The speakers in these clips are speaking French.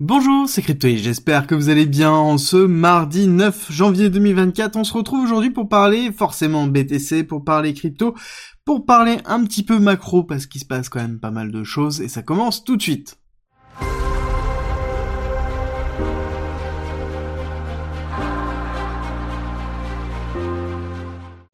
Bonjour, c'est Cryptoï, j'espère que vous allez bien en ce mardi 9 janvier 2024. On se retrouve aujourd'hui pour parler forcément BTC, pour parler crypto, pour parler un petit peu macro parce qu'il se passe quand même pas mal de choses et ça commence tout de suite.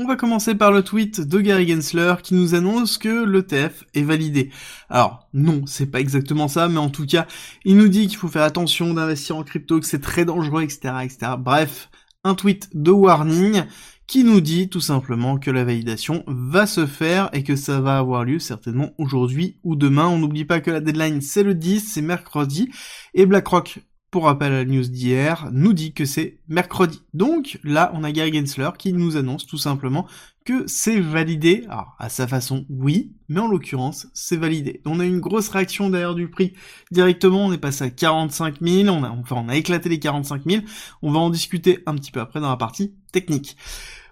On va commencer par le tweet de Gary Gensler qui nous annonce que l'ETF est validé. Alors non, c'est pas exactement ça, mais en tout cas, il nous dit qu'il faut faire attention d'investir en crypto, que c'est très dangereux, etc., etc. Bref, un tweet de warning qui nous dit tout simplement que la validation va se faire et que ça va avoir lieu certainement aujourd'hui ou demain. On n'oublie pas que la deadline c'est le 10, c'est mercredi, et BlackRock pour rappel à la news d'hier, nous dit que c'est mercredi. Donc là, on a Gary Gensler qui nous annonce tout simplement que c'est validé. Alors, à sa façon, oui, mais en l'occurrence, c'est validé. On a une grosse réaction d'ailleurs du prix directement. On est passé à 45 000. On a, enfin, on a éclaté les 45 000. On va en discuter un petit peu après dans la partie technique.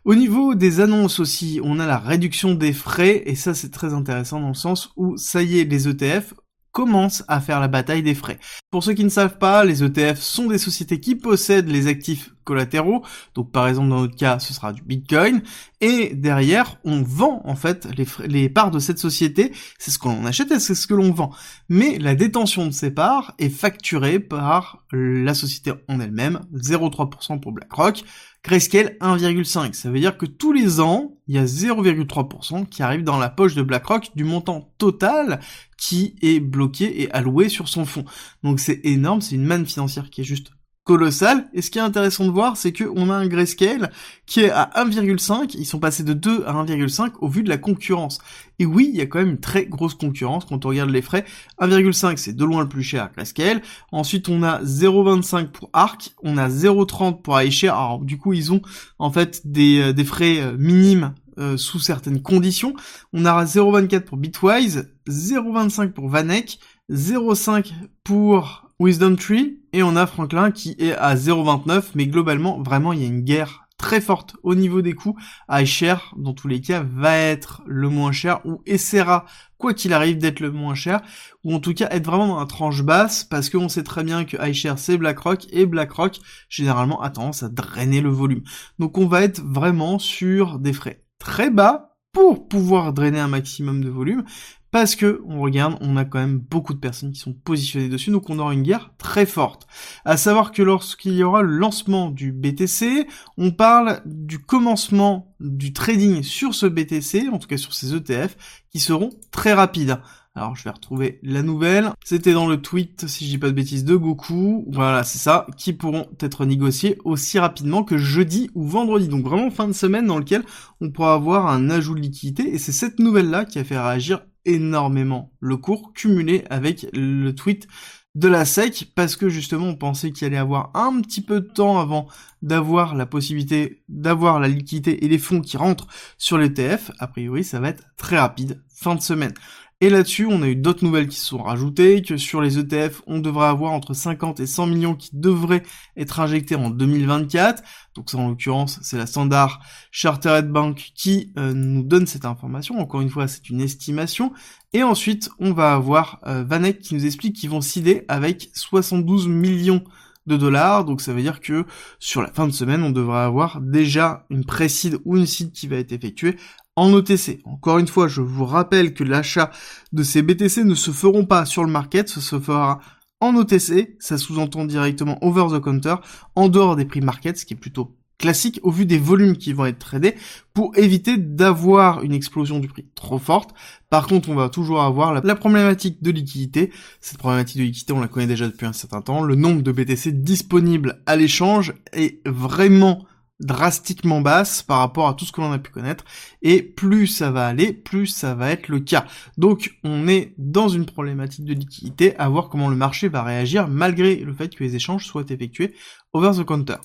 Au niveau des annonces aussi, on a la réduction des frais, et ça c'est très intéressant dans le sens où ça y est, les ETF commence à faire la bataille des frais. Pour ceux qui ne savent pas, les ETF sont des sociétés qui possèdent les actifs collatéraux. Donc par exemple dans notre cas, ce sera du Bitcoin. Et derrière, on vend en fait les, parts de cette société. C'est ce que l'on achète et c'est ce que l'on vend. Mais la détention de ces parts est facturée par la société en elle-même. 0,3% pour BlackRock, Grayscale 1,5. Ça veut dire que tous les ans, il y a 0,3% qui arrive dans la poche de BlackRock du montant total qui est bloqué et alloué sur son fonds. Donc c'est énorme, c'est une manne financière qui est juste colossal. Et ce qui est intéressant de voir, c'est qu'on a un grayscale qui est à 1,5. Ils sont passés de 2 à 1,5 au vu de la concurrence. Et oui, il y a quand même une très grosse concurrence quand on regarde les frais. 1,5 c'est de loin le plus cher Grayscale. Ensuite on a 0,25 pour Arc, on a 0,30 pour iShare. Alors du coup ils ont en fait des, euh, des frais euh, minimes euh, sous certaines conditions. On a 0,24 pour Bitwise, 0,25 pour Vanek, 0,5 pour Wisdom Tree, et on a Franklin qui est à 0,29, mais globalement, vraiment, il y a une guerre très forte au niveau des coûts. iShare, dans tous les cas, va être le moins cher, ou essaiera, quoi qu'il arrive, d'être le moins cher, ou en tout cas être vraiment dans la tranche basse, parce qu'on sait très bien que iShare c'est BlackRock, et BlackRock, généralement, a tendance à drainer le volume. Donc on va être vraiment sur des frais très bas, pour pouvoir drainer un maximum de volume, parce que on regarde, on a quand même beaucoup de personnes qui sont positionnées dessus, donc on aura une guerre très forte. À savoir que lorsqu'il y aura le lancement du BTC, on parle du commencement du trading sur ce BTC, en tout cas sur ces ETF, qui seront très rapides. Alors je vais retrouver la nouvelle. C'était dans le tweet, si je dis pas de bêtises, de Goku. Voilà, c'est ça, qui pourront être négociés aussi rapidement que jeudi ou vendredi. Donc vraiment fin de semaine dans lequel on pourra avoir un ajout de liquidité. Et c'est cette nouvelle-là qui a fait réagir énormément le cours cumulé avec le tweet de la SEC parce que justement on pensait qu'il allait avoir un petit peu de temps avant d'avoir la possibilité d'avoir la liquidité et les fonds qui rentrent sur l'ETF. A priori ça va être très rapide, fin de semaine. Et là-dessus, on a eu d'autres nouvelles qui se sont rajoutées, que sur les ETF, on devrait avoir entre 50 et 100 millions qui devraient être injectés en 2024. Donc ça, en l'occurrence, c'est la Standard Chartered Bank qui euh, nous donne cette information. Encore une fois, c'est une estimation. Et ensuite, on va avoir euh, Vanek qui nous explique qu'ils vont cider avec 72 millions de dollars. Donc ça veut dire que sur la fin de semaine, on devrait avoir déjà une précide ou une seed qui va être effectuée en OTC. Encore une fois, je vous rappelle que l'achat de ces BTC ne se feront pas sur le market, ce se fera en OTC, ça sous-entend directement over the counter, en dehors des prix market, ce qui est plutôt classique au vu des volumes qui vont être tradés pour éviter d'avoir une explosion du prix trop forte. Par contre, on va toujours avoir la, problématique de liquidité. Cette problématique de liquidité, on la connaît déjà depuis un certain temps. Le nombre de BTC disponibles à l'échange est vraiment drastiquement basse par rapport à tout ce que l'on a pu connaître et plus ça va aller, plus ça va être le cas. Donc on est dans une problématique de liquidité à voir comment le marché va réagir malgré le fait que les échanges soient effectués over the counter.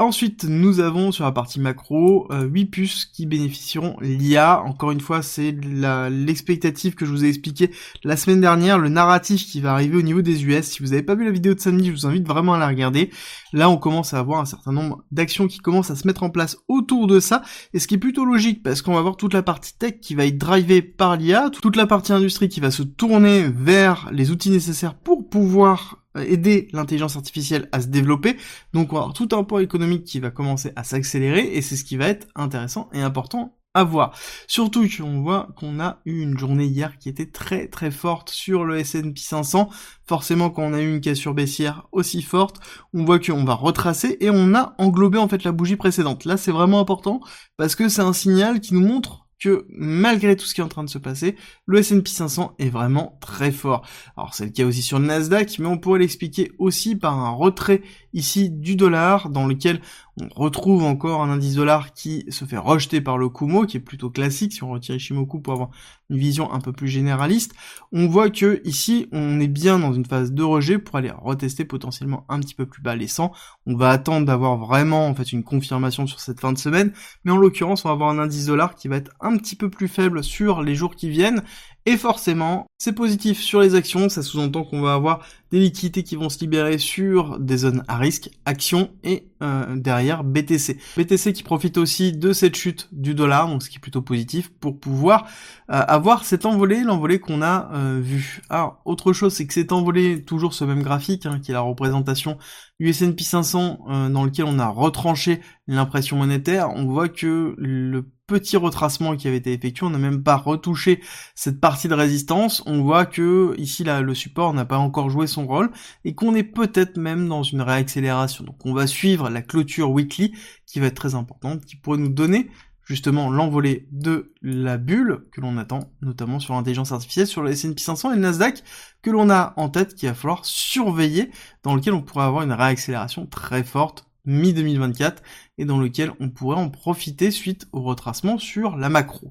Ensuite, nous avons sur la partie macro euh, 8 puces qui bénéficieront l'IA. Encore une fois, c'est l'expectative que je vous ai expliqué la semaine dernière, le narratif qui va arriver au niveau des US. Si vous n'avez pas vu la vidéo de samedi, je vous invite vraiment à la regarder. Là, on commence à avoir un certain nombre d'actions qui commencent à se mettre en place autour de ça, et ce qui est plutôt logique parce qu'on va avoir toute la partie tech qui va être drivée par l'IA, toute la partie industrie qui va se tourner vers les outils nécessaires pour pouvoir aider l'intelligence artificielle à se développer. Donc on va avoir tout un point économique qui va commencer à s'accélérer et c'est ce qui va être intéressant et important à voir. Surtout qu'on voit qu'on a eu une journée hier qui était très très forte sur le S&P 500. Forcément, quand on a eu une cassure baissière aussi forte, on voit qu'on va retracer et on a englobé en fait la bougie précédente. Là, c'est vraiment important parce que c'est un signal qui nous montre que malgré tout ce qui est en train de se passer, le S&P 500 est vraiment très fort. Alors c'est le cas aussi sur le Nasdaq, mais on pourrait l'expliquer aussi par un retrait ici du dollar dans lequel on retrouve encore un indice dollar qui se fait rejeter par le Kumo, qui est plutôt classique si on retire Ishimoku pour avoir une vision un peu plus généraliste. On voit que ici, on est bien dans une phase de rejet pour aller retester potentiellement un petit peu plus bas les 100. On va attendre d'avoir vraiment en fait une confirmation sur cette fin de semaine, mais en l'occurrence, on va avoir un indice dollar qui va être un petit peu plus faible sur les jours qui viennent et forcément, c'est positif sur les actions, ça sous-entend qu'on va avoir des liquidités qui vont se libérer sur des zones à risque, actions et euh, derrière BTC. BTC qui profite aussi de cette chute du dollar, donc ce qui est plutôt positif pour pouvoir euh, avoir cet envolé, l'envolée qu'on a euh, vu. Alors, autre chose, c'est que cet envolé, toujours ce même graphique, hein, qui est la représentation du S&P 500 dans lequel on a retranché l'impression monétaire, on voit que le petit retracement qui avait été effectué, on n'a même pas retouché cette partie de résistance, on voit que ici là, le support n'a pas encore joué son rôle et qu'on est peut-être même dans une réaccélération. Donc on va suivre la clôture weekly qui va être très importante, qui pourrait nous donner justement l'envolée de la bulle que l'on attend, notamment sur l'intelligence artificielle, sur le S&P 500 et le Nasdaq, que l'on a en tête, qu'il va falloir surveiller, dans lequel on pourrait avoir une réaccélération très forte mi-2024 et dans lequel on pourrait en profiter suite au retracement sur la macro.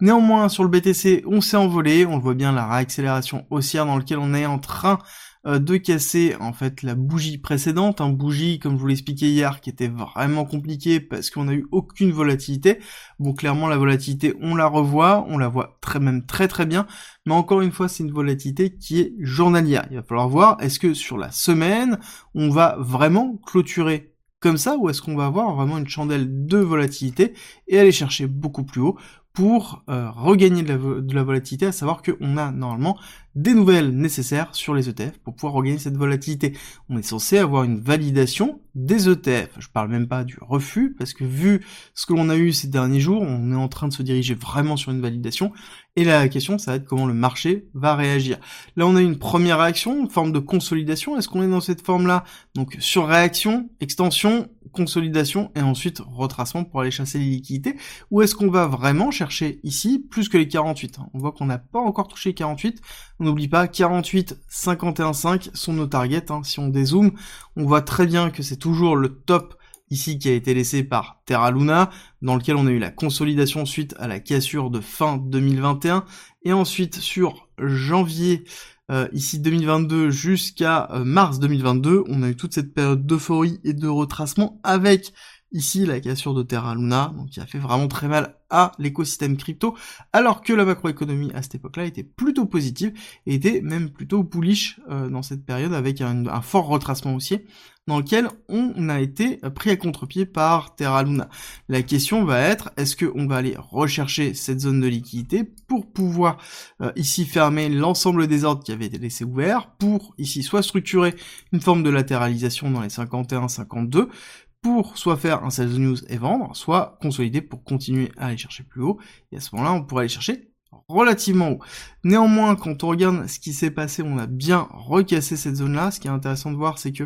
Néanmoins, sur le BTC, on s'est envolé, on le voit bien la réaccélération haussière dans lequel on est en train euh, de casser en fait la bougie précédente, un bougie comme je vous l'expliquais hier qui était vraiment compliqué parce qu'on a eu aucune volatilité. Bon clairement la volatilité on la revoit, on la voit très même très très bien, mais encore une fois c'est une volatilité qui est journalière. Il va falloir voir est-ce que sur la semaine on va vraiment clôturer comme ça ou est-ce qu'on va avoir vraiment une chandelle de volatilité et aller chercher beaucoup plus haut pour euh, regagner de la, volatilité, à savoir qu'on a normalement des nouvelles nécessaires sur les ETF pour pouvoir regagner cette volatilité. On est censé avoir une validation des ETF. Je parle même pas du refus, parce que vu ce que l'on a eu ces derniers jours, on est en train de se diriger vraiment sur une validation. Et la question, ça va être comment le marché va réagir. Là, on a une première réaction, une forme de consolidation. Est-ce qu'on est dans cette forme-là? Donc, sur réaction, extension, consolidation et ensuite retracement pour aller chasser les liquidités Ou est-ce qu'on va vraiment chercher ici plus que les 48 On voit qu'on n'a pas encore touché 48. On n'oublie pas 48, 51,5 sont nos targets. Hein. Si on dézoome, on voit très bien que c'est toujours le top ici qui a été laissé par Terra Luna, dans lequel on a eu la consolidation suite à la cassure de fin 2021, et ensuite sur janvier euh, ici 2022 jusqu'à euh, mars 2022, on a eu toute cette période d'euphorie et de retracement avec ici la cassure de Terra Luna, donc qui a fait vraiment très mal à l'écosystème crypto, alors que la macroéconomie à cette époque-là était plutôt positive et était même plutôt bullish euh, dans cette période avec un, fort retracement haussier dans lequel on a été pris à contre-pied par Terra Luna. La question va être, est-ce qu'on va aller rechercher cette zone de liquidité pour pouvoir euh, ici fermer l'ensemble des ordres qui avaient été laissés ouverts, pour ici soit structurer une forme de latéralisation dans les 51-52, pour soit faire un sales news et vendre, soit consolider pour continuer à aller chercher plus haut. Et à ce moment-là, on pourrait aller chercher relativement haut. Néanmoins, quand on regarde ce qui s'est passé, on a bien recassé cette zone-là. Ce qui est intéressant de voir, c'est que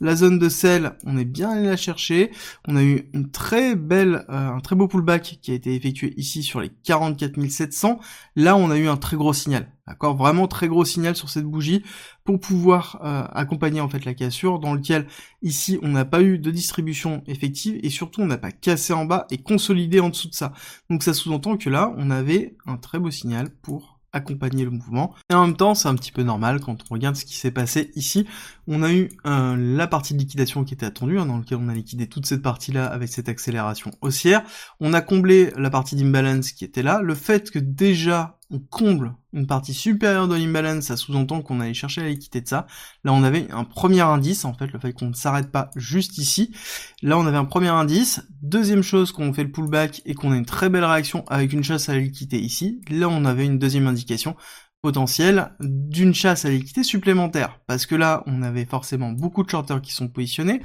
la zone de sel, on est bien allé la chercher. On a eu une très belle, euh, un très beau pullback qui a été effectué ici sur les 44 700. Là, on a eu un très gros signal. D'accord? Vraiment très gros signal sur cette bougie pour pouvoir euh, accompagner en fait la cassure dans lequel ici on n'a pas eu de distribution effective et surtout on n'a pas cassé en bas et consolidé en dessous de ça. Donc ça sous-entend que là on avait un très beau signal pour accompagner le mouvement. Et en même temps, c'est un petit peu normal quand on regarde ce qui s'est passé ici. On a eu euh, la partie de liquidation qui était attendue, hein, dans lequel on a liquidé toute cette partie-là avec cette accélération haussière. On a comblé la partie d'imbalance qui était là. Le fait que déjà on comble une partie supérieure de l'imbalance, ça sous-entend qu'on allait chercher la liquidité de ça. Là, on avait un premier indice, en fait, le fait qu'on ne s'arrête pas juste ici. Là, on avait un premier indice. Deuxième chose, qu'on fait le pullback et qu'on a une très belle réaction avec une chasse à la liquidité ici. Là, on avait une deuxième indication potentiel d'une chasse à liquidité supplémentaire. Parce que là, on avait forcément beaucoup de shorters qui sont positionnés.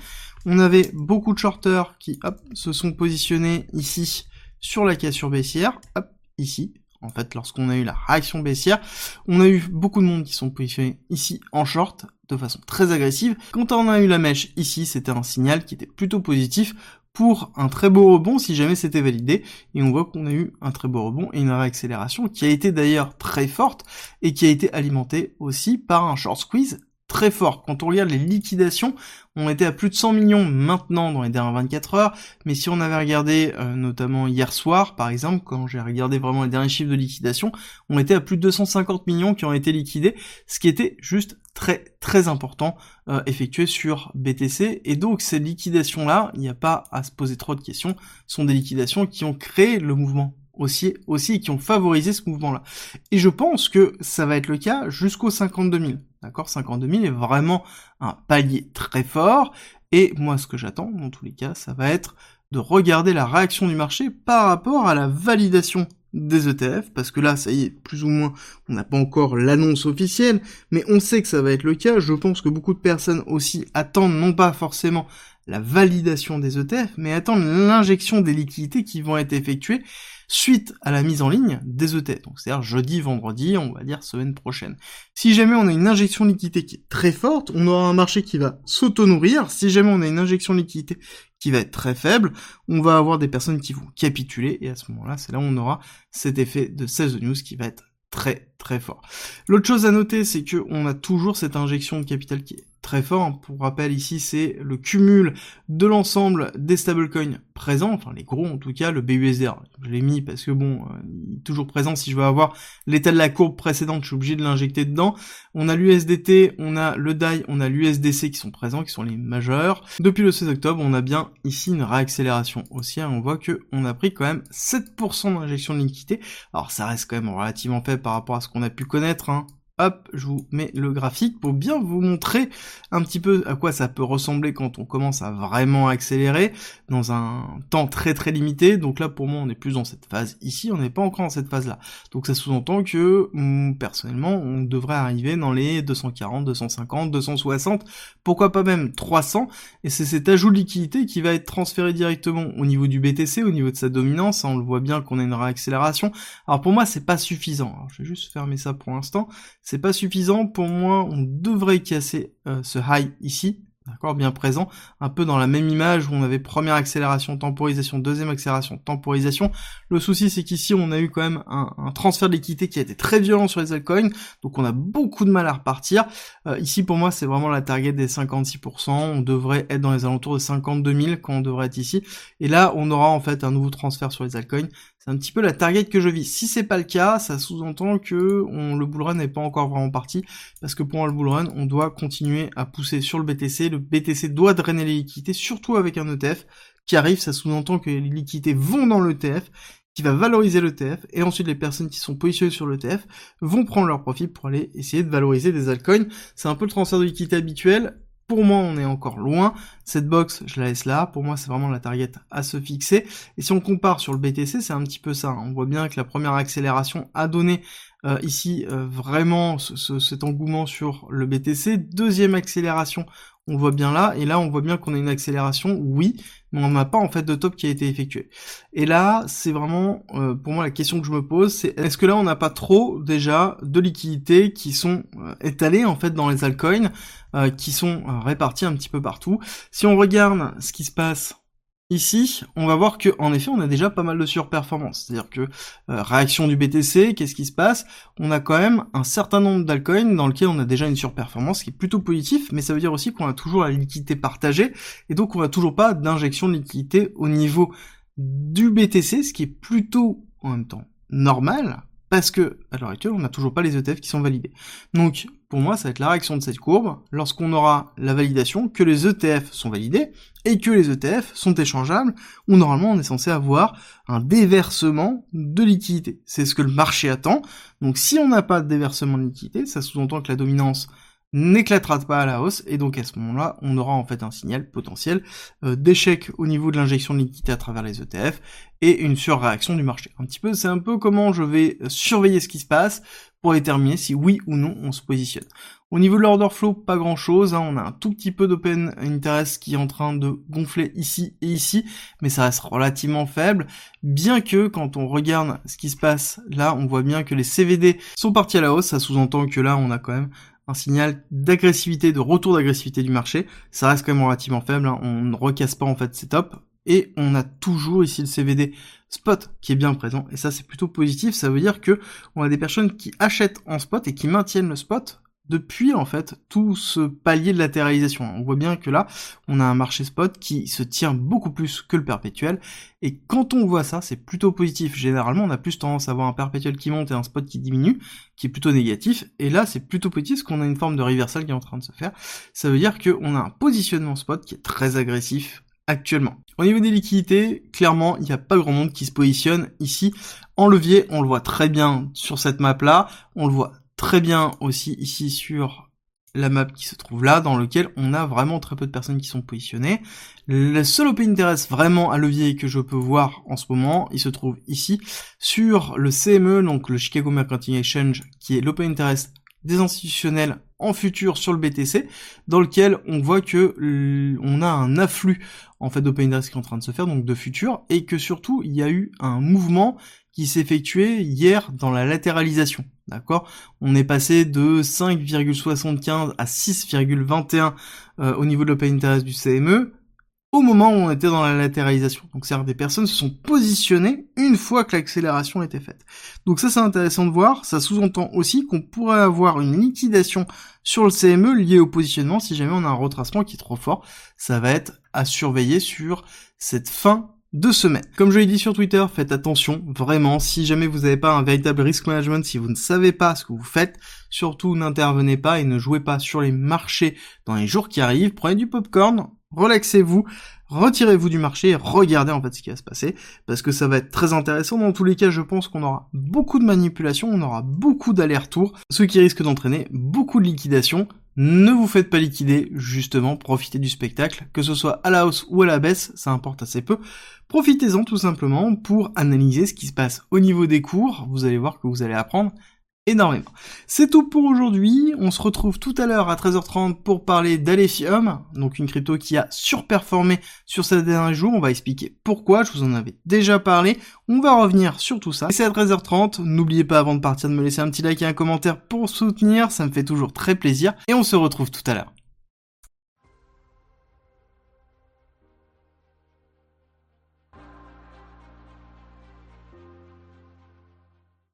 On avait beaucoup de shorters qui, se sont positionnés ici sur la cassure baissière, hop, ici. En fait, lorsqu'on a eu la réaction baissière, on a eu beaucoup de monde qui sont positionnés ici en short de façon très agressive. Quand on a eu la mèche ici, c'était un signal qui était plutôt positif pour un très beau rebond si jamais c'était validé. Et on voit qu'on a eu un très beau rebond et une réaccélération qui a été d'ailleurs très forte et qui a été alimentée aussi par un short squeeze très fort. Quand on regarde les liquidations, on était à plus de 100 millions maintenant dans les dernières 24 heures, mais si on avait regardé euh, notamment hier soir par exemple, quand j'ai regardé vraiment les derniers chiffres de liquidation, on était à plus de 250 millions qui ont été liquidés, ce qui était juste très très important euh, effectué sur BTC et donc ces liquidations là, il n'y a pas à se poser trop de questions, sont des liquidations qui ont créé le mouvement aussi aussi qui ont favorisé ce mouvement là. Et je pense que ça va être le cas jusqu'au 52 000. D'accord? 52 000 est vraiment un palier très fort et moi ce que j'attends dans tous les cas, ça va être de regarder la réaction du marché par rapport à la validation des ETF, parce que là, ça y est, plus ou moins, on n'a pas encore l'annonce officielle, mais on sait que ça va être le cas. Je pense que beaucoup de personnes aussi attendent non pas forcément la validation des ETF, mais attendent l'injection des liquidités qui vont être effectuées suite à la mise en ligne des ETF. Donc c'est-à-dire jeudi, vendredi, on va dire semaine prochaine. Si jamais on a une injection de liquidité qui est très forte, on aura un marché qui va s'auto-nourrir. Si jamais on a une injection de liquidité qui va être très faible, on va avoir des personnes qui vont capituler et à ce moment-là, c'est là où on aura cet effet de 16 news qui va être très très fort. L'autre chose à noter, c'est que on a toujours cette injection de capital qui est très fort. Pour rappel, ici, c'est le cumul de l'ensemble des stablecoins présents, enfin les gros en tout cas, le BUSDR. Je l'ai mis parce que bon, euh, toujours présent. Si je veux avoir l'état de la courbe précédente, je suis obligé de l'injecter dedans. On a l'USDT, on a le DAI, on a l'USDC qui sont présents, qui sont les majeurs. Depuis le 16 octobre, on a bien ici une réaccélération haussière. On voit que on a pris quand même 7% d'injection de liquidité. Alors ça reste quand même relativement faible par rapport à ce qu'on a pu connaître. Hein. Hop, je vous mets le graphique pour bien vous montrer un petit peu à quoi ça peut ressembler quand on commence à vraiment accélérer dans un temps très très limité. Donc là, pour moi, on est plus dans cette phase ici, on n'est pas encore dans cette phase-là. Donc ça sous-entend que, mm, personnellement, on devrait arriver dans les 240, 250, 260, pourquoi pas même 300. Et c'est cet ajout de liquidité qui va être transféré directement au niveau du BTC, au niveau de sa dominance. On le voit bien qu'on a une réaccélération. Alors pour moi, c'est pas suffisant. Je vais juste fermer ça pour l'instant c'est pas suffisant. Pour moi, on devrait casser euh, ce high ici, d'accord, bien présent, un peu dans la même image où on avait première accélération, temporisation, deuxième accélération, temporisation. Le souci, c'est qu'ici, on a eu quand même un, transfert d'équité qui a été très violent sur les altcoins, donc on a beaucoup de mal à repartir. Euh, ici, pour moi, c'est vraiment la target des 56%. On devrait être dans les alentours de 52 000 quand on devrait être ici. Et là, on aura en fait un nouveau transfert sur les altcoins c'est un petit peu la target que je vis. Si c'est pas le cas, ça sous-entend que on, le bullrun n'est pas encore vraiment parti, parce que pour le bullrun, on doit continuer à pousser sur le BTC. Le BTC doit drainer les liquidités, surtout avec un ETF qui arrive. Ça sous-entend que les liquidités vont dans l'ETF, qui va valoriser l'ETF, et ensuite les personnes qui sont positionnées sur l'ETF vont prendre leur profit pour aller essayer de valoriser des altcoins. C'est un peu le transfert de liquidité habituel. Pour moi, on est encore loin. Cette box, je la laisse là. Pour moi, c'est vraiment la target à se fixer. Et si on compare sur le BTC, c'est un petit peu ça. On voit bien que la première accélération a donné euh, ici euh, vraiment cet engouement sur le BTC. Deuxième accélération, on voit bien là. Et là, on voit bien qu'on a une accélération, oui, mais on n'a pas en fait de top qui a été effectué. Et là, c'est vraiment euh, pour moi la question que je me pose, c'est est-ce que là on n'a pas trop déjà de liquidités qui sont euh, étalées en fait dans les altcoins, euh, qui sont réparties un petit peu partout? Si on regarde ce qui se passe Ici, on va voir que en effet, on a déjà pas mal de surperformance. C'est-à-dire que euh, réaction du BTC, qu'est-ce qui se passe? On a quand même un certain nombre d'altcoins dans lequel on a déjà une surperformance qui est plutôt positif, mais ça veut dire aussi qu'on a toujours la liquidité partagée et donc on n'a toujours pas d'injection de liquidité au niveau du BTC, ce qui est plutôt en même temps normal parce que à l'heure actuelle, on n'a toujours pas les ETF qui sont validés. Donc, pour moi, ça va être la réaction de cette courbe lorsqu'on aura la validation que les ETF sont validés et que les ETF sont échangeables, où normalement on est censé avoir un déversement de liquidité. C'est ce que le marché attend. Donc, si on n'a pas de déversement de liquidité, ça sous-entend que la dominance n'éclatera pas à la hausse et donc à ce moment-là on aura en fait un signal potentiel euh, d'échec au niveau de l'injection de liquidité à travers les ETF et une surréaction du marché. Un petit peu, c'est un peu comment je vais surveiller ce qui se passe pour déterminer si oui ou non on se positionne. Au niveau de l'order flow, pas grand chose, hein. on a un tout petit peu d'open interest qui est en train de gonfler ici et ici, mais ça reste relativement faible, bien que quand on regarde ce qui se passe là, on voit bien que les CVD sont partis à la hausse, ça sous-entend que là on a quand même un signal d'agressivité, de retour d'agressivité du marché, ça reste quand même relativement faible, hein. on ne recasse pas en fait c'est top, et on a toujours ici le CVD spot qui est bien présent et ça c'est plutôt positif ça veut dire que on a des personnes qui achètent en spot et qui maintiennent le spot depuis en fait tout ce palier de latéralisation. On voit bien que là, on a un marché spot qui se tient beaucoup plus que le perpétuel. Et quand on voit ça, c'est plutôt positif. Généralement, on a plus tendance à avoir un perpétuel qui monte et un spot qui diminue, qui est plutôt négatif. Et là, c'est plutôt positif parce qu'on a une forme de reversal qui est en train de se faire. Ça veut dire qu'on a un positionnement spot qui est très agressif actuellement. Au niveau des liquidités, clairement, il n'y a pas grand monde qui se positionne ici. En levier, on le voit très bien sur cette map-là. On le voit très bien aussi ici sur la map qui se trouve là, dans lequel on a vraiment très peu de personnes qui sont positionnées. Le seul open interest vraiment à levier que je peux voir en ce moment, il se trouve ici, sur le CME, donc le Chicago Mercantile Exchange, qui est l'open interest des institutionnels en futur sur le BTC, dans lequel on voit que on a un afflux en fait d'open interest qui est en train de se faire, donc de futur, et que surtout il y a eu un mouvement qui s'est effectué hier dans la latéralisation. D'accord? On est passé de 5,75 à 6,21 euh, au niveau de l'open interest du CME au moment où on était dans la latéralisation. Donc c'est-à-dire des personnes se sont positionnées une fois que l'accélération était faite. Donc ça c'est intéressant de voir, ça sous-entend aussi qu'on pourrait avoir une liquidation sur le CME liée au positionnement si jamais on a un retracement qui est trop fort. Ça va être à surveiller sur cette fin de semaine. Comme je l'ai dit sur Twitter, faites attention, vraiment, si jamais vous n'avez pas un véritable risk management, si vous ne savez pas ce que vous faites, surtout n'intervenez pas et ne jouez pas sur les marchés dans les jours qui arrivent, prenez du popcorn, relaxez-vous, retirez-vous du marché regardez en fait ce qui va se passer, parce que ça va être très intéressant. Dans tous les cas, je pense qu'on aura beaucoup de manipulation, on aura beaucoup d'allers-retours, ce qui risque d'entraîner beaucoup de liquidation. Ne vous faites pas liquider, justement, profitez du spectacle, que ce soit à la hausse ou à la baisse, ça importe assez peu. Profitez-en tout simplement pour analyser ce qui se passe au niveau des cours, vous allez voir que vous allez apprendre énormément. C'est tout pour aujourd'hui. On se retrouve tout à l'heure à 13h30 pour parler d'Alephium, donc une crypto qui a surperformé sur ces derniers jours. On va expliquer pourquoi, je vous en avais déjà parlé. On va revenir sur tout ça. c'est à 13h30. N'oubliez pas avant de partir de me laisser un petit like et un commentaire pour soutenir, ça me fait toujours très plaisir. Et on se retrouve tout à l'heure.